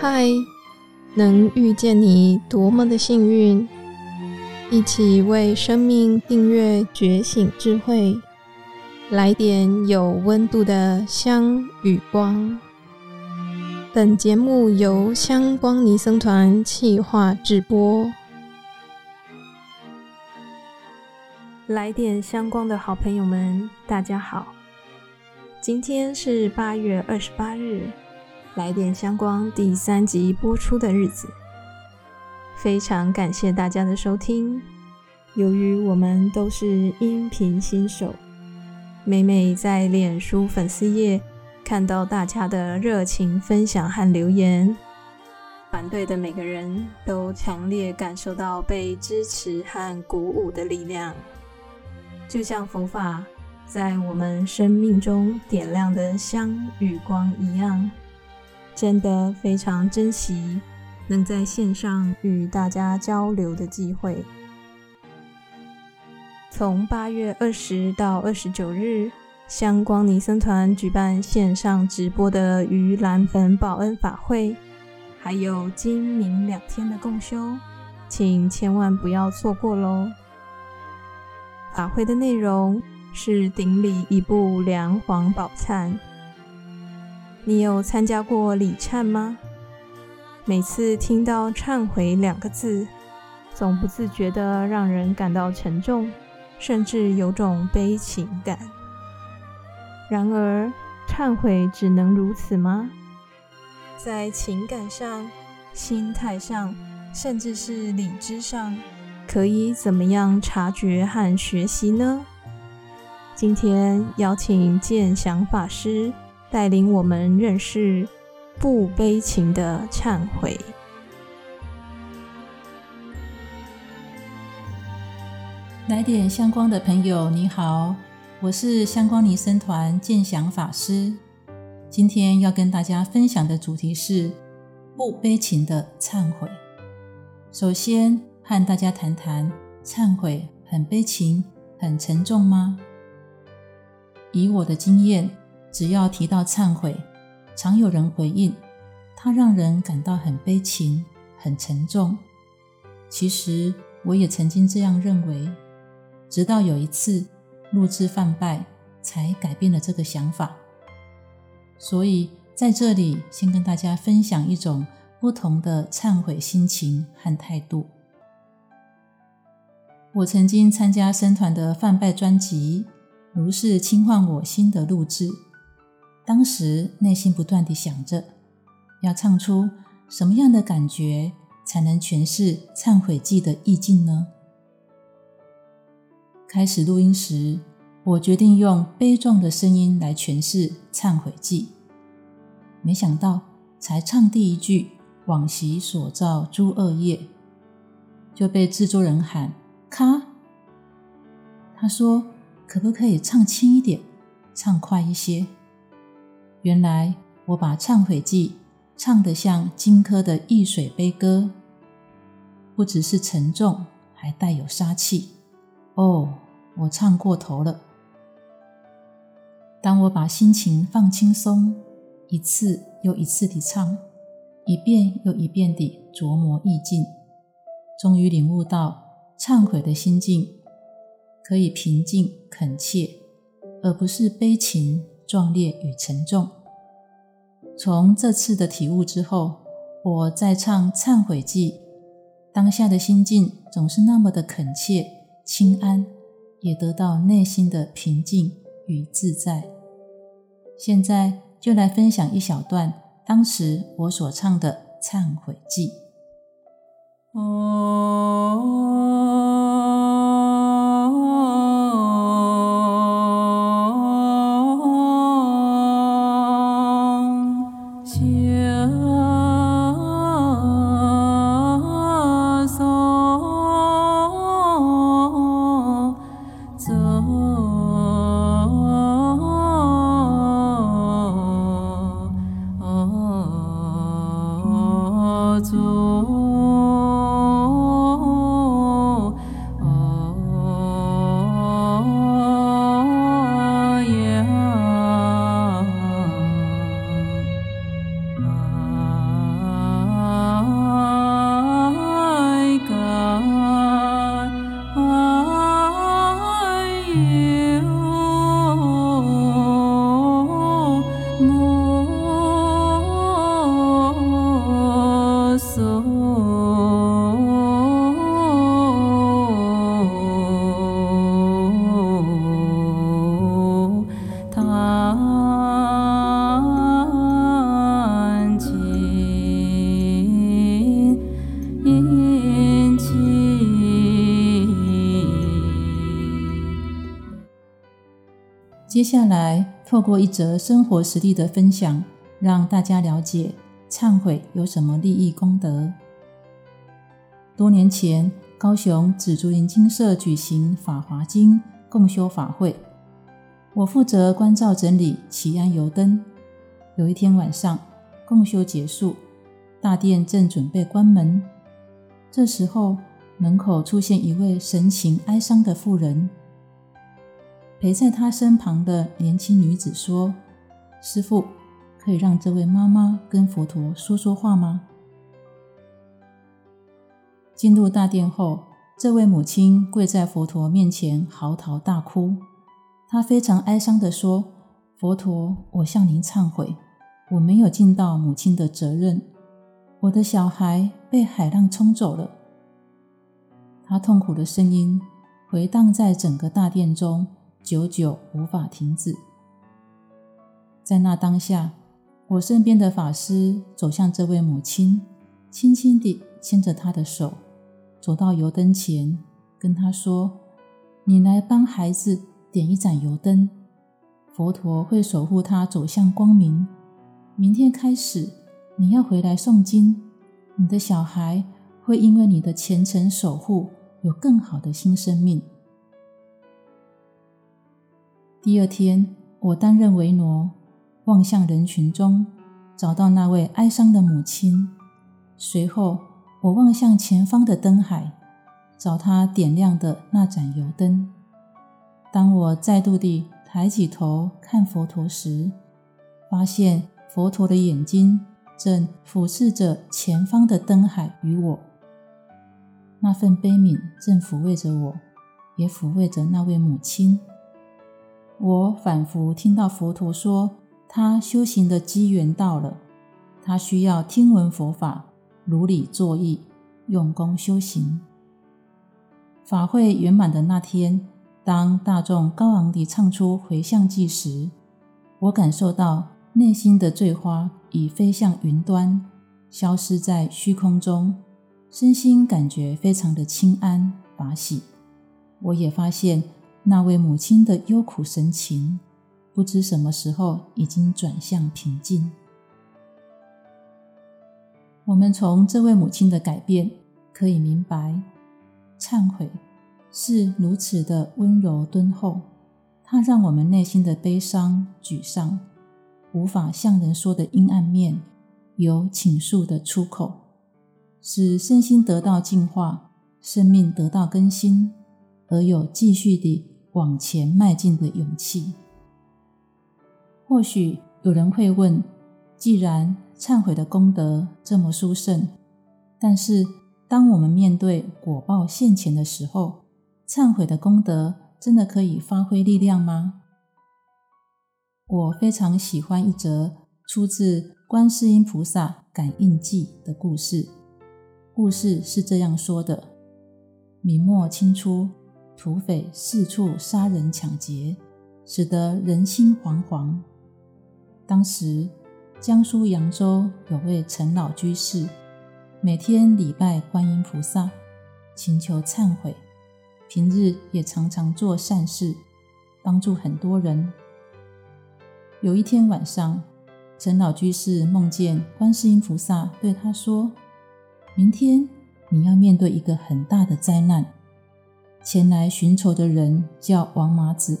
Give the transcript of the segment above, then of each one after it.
嗨，能遇见你多么的幸运！一起为生命订阅觉醒智慧，来点有温度的香与光。本节目由香光尼僧团企划制播。来点香光的好朋友们，大家好！今天是八月二十八日。来点香光第三集播出的日子，非常感谢大家的收听。由于我们都是音频新手，每每在脸书粉丝页看到大家的热情分享和留言，团队的每个人都强烈感受到被支持和鼓舞的力量，就像佛法在我们生命中点亮的香与光一样。真的非常珍惜能在线上与大家交流的机会。从八月二十到二十九日，香光尼僧团举办线上直播的盂兰盆报恩法会，还有今明两天的共修，请千万不要错过喽！法会的内容是顶礼一部梁皇宝忏。你有参加过礼忏吗？每次听到“忏悔”两个字，总不自觉地让人感到沉重，甚至有种悲情感。然而，忏悔只能如此吗？在情感上、心态上，甚至是理智上，可以怎么样察觉和学习呢？今天邀请建祥法师。带领我们认识不悲情的忏悔。来点香光的朋友，你好，我是香光尼僧团建祥法师。今天要跟大家分享的主题是不悲情的忏悔。首先和大家谈谈，忏悔很悲情、很沉重吗？以我的经验。只要提到忏悔，常有人回应，它让人感到很悲情、很沉重。其实我也曾经这样认为，直到有一次录制犯拜，才改变了这个想法。所以在这里先跟大家分享一种不同的忏悔心情和态度。我曾经参加僧团的犯拜专辑《如是轻唤我心》的录制。当时内心不断地想着，要唱出什么样的感觉才能诠释忏悔记的意境呢？开始录音时，我决定用悲壮的声音来诠释忏悔记。没想到，才唱第一句“往昔所造诸恶业”，就被制作人喊“咔”。他说：“可不可以唱轻一点，唱快一些？”原来我把忏悔记唱得像荆轲的易水悲歌，不只是沉重，还带有杀气。哦，我唱过头了。当我把心情放轻松，一次又一次地唱，一遍又一遍地琢磨意境，终于领悟到忏悔的心境可以平静恳切，而不是悲情。壮烈与沉重。从这次的体悟之后，我在唱忏悔记，当下的心境总是那么的恳切、清安，也得到内心的平静与自在。现在就来分享一小段当时我所唱的忏悔记。接下来，透过一则生活实例的分享，让大家了解忏悔有什么利益功德。多年前，高雄紫竹林精舍举行《法华经》共修法会，我负责关照整理祈安油灯。有一天晚上，共修结束，大殿正准备关门，这时候门口出现一位神情哀伤的妇人。陪在他身旁的年轻女子说：“师傅，可以让这位妈妈跟佛陀说说话吗？”进入大殿后，这位母亲跪在佛陀面前嚎啕大哭。她非常哀伤地说：“佛陀，我向您忏悔，我没有尽到母亲的责任，我的小孩被海浪冲走了。”她痛苦的声音回荡在整个大殿中。久久无法停止。在那当下，我身边的法师走向这位母亲，轻轻地牵着她的手，走到油灯前，跟她说：“你来帮孩子点一盏油灯，佛陀会守护他走向光明。明天开始，你要回来诵经，你的小孩会因为你的虔诚守护，有更好的新生命。”第二天，我担任维罗，望向人群中，找到那位哀伤的母亲。随后，我望向前方的灯海，找他点亮的那盏油灯。当我再度地抬起头看佛陀时，发现佛陀的眼睛正俯视着前方的灯海与我。那份悲悯正抚慰着我，也抚慰着那位母亲。我反复听到佛陀说，他修行的机缘到了，他需要听闻佛法，如理作意，用功修行。法会圆满的那天，当大众高昂地唱出回向偈时，我感受到内心的醉花已飞向云端，消失在虚空中，身心感觉非常的清安法喜。我也发现。那位母亲的忧苦神情，不知什么时候已经转向平静。我们从这位母亲的改变可以明白，忏悔是如此的温柔敦厚。它让我们内心的悲伤、沮丧、无法向人说的阴暗面，有倾诉的出口，使身心得到净化，生命得到更新，而有继续的。往前迈进的勇气。或许有人会问：既然忏悔的功德这么殊胜，但是当我们面对果报现前的时候，忏悔的功德真的可以发挥力量吗？我非常喜欢一则出自观世音菩萨感应记的故事。故事是这样说的：明末清初。土匪四处杀人抢劫，使得人心惶惶。当时，江苏扬州有位陈老居士，每天礼拜观音菩萨，请求忏悔，平日也常常做善事，帮助很多人。有一天晚上，陈老居士梦见观世音菩萨对他说：“明天你要面对一个很大的灾难。”前来寻仇的人叫王麻子，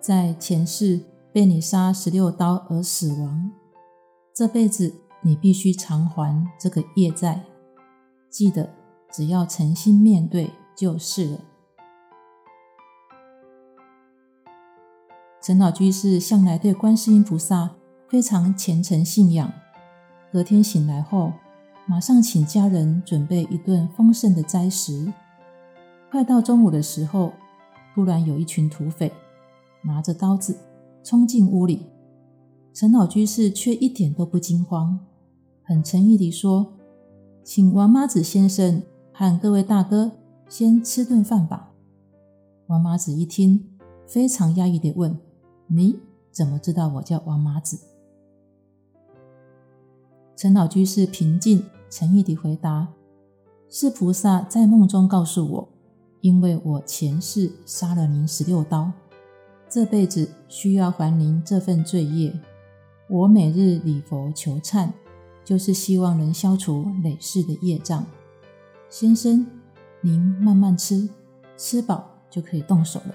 在前世被你杀十六刀而死亡，这辈子你必须偿还这个业债。记得，只要诚心面对就是了。陈老居士向来对观世音菩萨非常虔诚信仰，隔天醒来后，马上请家人准备一顿丰盛的斋食。快到中午的时候，突然有一群土匪拿着刀子冲进屋里，陈老居士却一点都不惊慌，很诚意地说：“请王妈子先生和各位大哥先吃顿饭吧。”王妈子一听，非常压抑地问：“你怎么知道我叫王妈子？”陈老居士平静诚意地回答：“是菩萨在梦中告诉我。”因为我前世杀了您十六刀，这辈子需要还您这份罪业。我每日礼佛求忏，就是希望能消除累世的业障。先生，您慢慢吃，吃饱就可以动手了。”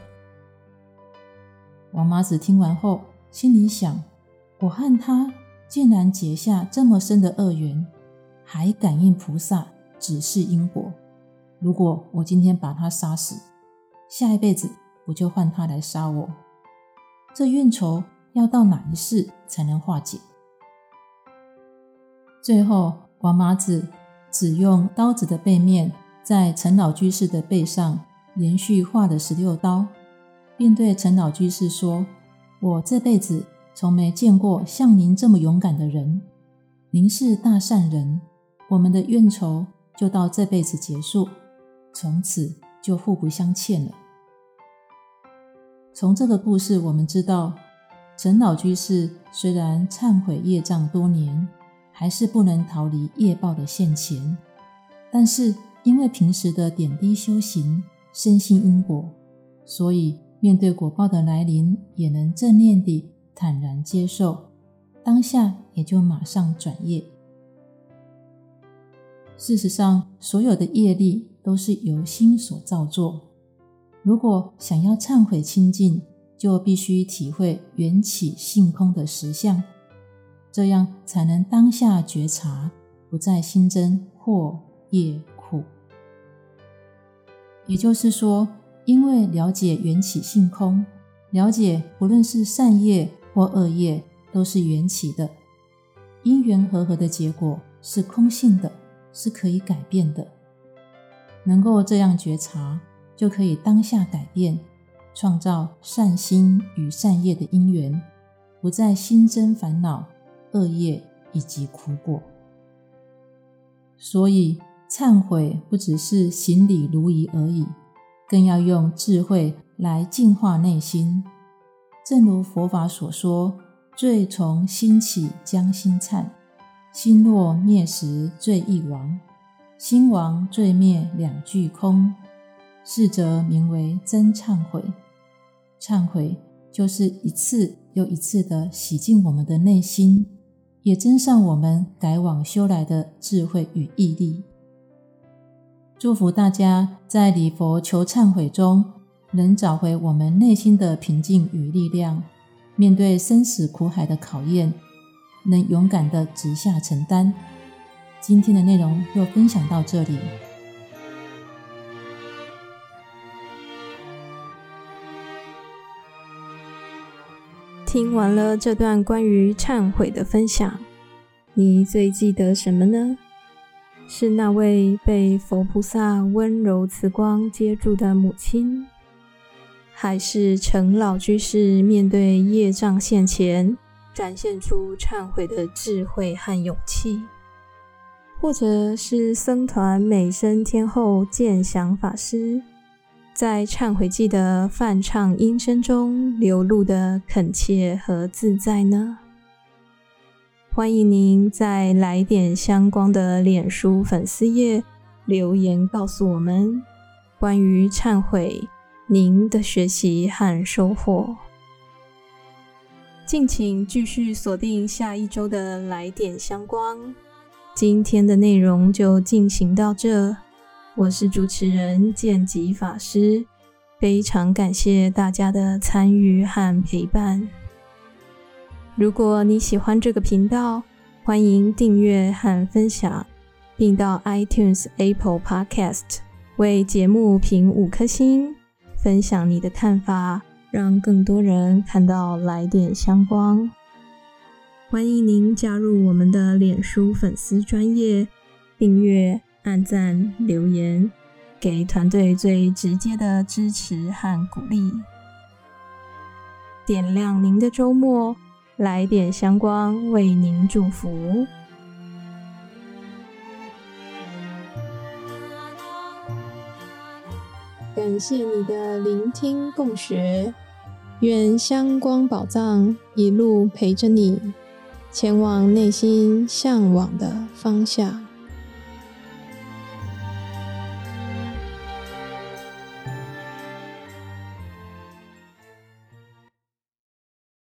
王麻子听完后，心里想：我和他竟然结下这么深的恶缘，还感应菩萨指示因果。如果我今天把他杀死，下一辈子不就换他来杀我？这怨仇要到哪一世才能化解？最后，王麻子只用刀子的背面，在陈老居士的背上连续画了十六刀。并对陈老居士说：“我这辈子从没见过像您这么勇敢的人。您是大善人，我们的怨仇就到这辈子结束，从此就互不相欠了。”从这个故事，我们知道，陈老居士虽然忏悔业障多年，还是不能逃离业报的现前。但是因为平时的点滴修行，深信因果，所以。面对果报的来临，也能正念地坦然接受，当下也就马上转业。事实上，所有的业力都是由心所造作。如果想要忏悔清净，就必须体会缘起性空的实相，这样才能当下觉察，不再心增祸业苦。也就是说。因为了解缘起性空，了解不论是善业或恶业都是缘起的，因缘和合的结果是空性的，是可以改变的。能够这样觉察，就可以当下改变，创造善心与善业的因缘，不再心增烦恼、恶业以及苦果。所以忏悔不只是行礼如仪而已。更要用智慧来净化内心，正如佛法所说：“罪从心起，将心忏；心若灭时，罪亦亡。兴亡罪灭，两俱空。是则名为真忏悔。忏悔就是一次又一次的洗净我们的内心，也增上我们改往修来的智慧与毅力。”祝福大家在礼佛求忏悔中，能找回我们内心的平静与力量，面对生死苦海的考验，能勇敢的直下承担。今天的内容就分享到这里。听完了这段关于忏悔的分享，你最记得什么呢？是那位被佛菩萨温柔慈光接住的母亲，还是陈老居士面对业障现前展现出忏悔的智慧和勇气，或者是僧团美声天后见祥法师在忏悔记的梵唱音声中流露的恳切和自在呢？欢迎您在来点相关的脸书粉丝页留言告诉我们关于忏悔您的学习和收获。敬请继续锁定下一周的来点相关。今天的内容就进行到这，我是主持人剑吉法师，非常感谢大家的参与和陪伴。如果你喜欢这个频道，欢迎订阅和分享，并到 iTunes、Apple Podcast 为节目评五颗星，分享你的看法，让更多人看到来点香光。欢迎您加入我们的脸书粉丝专业，订阅、按赞、留言，给团队最直接的支持和鼓励，点亮您的周末。来点香光，为您祝福。感谢你的聆听共学，愿香光宝藏一路陪着你，前往内心向往的方向。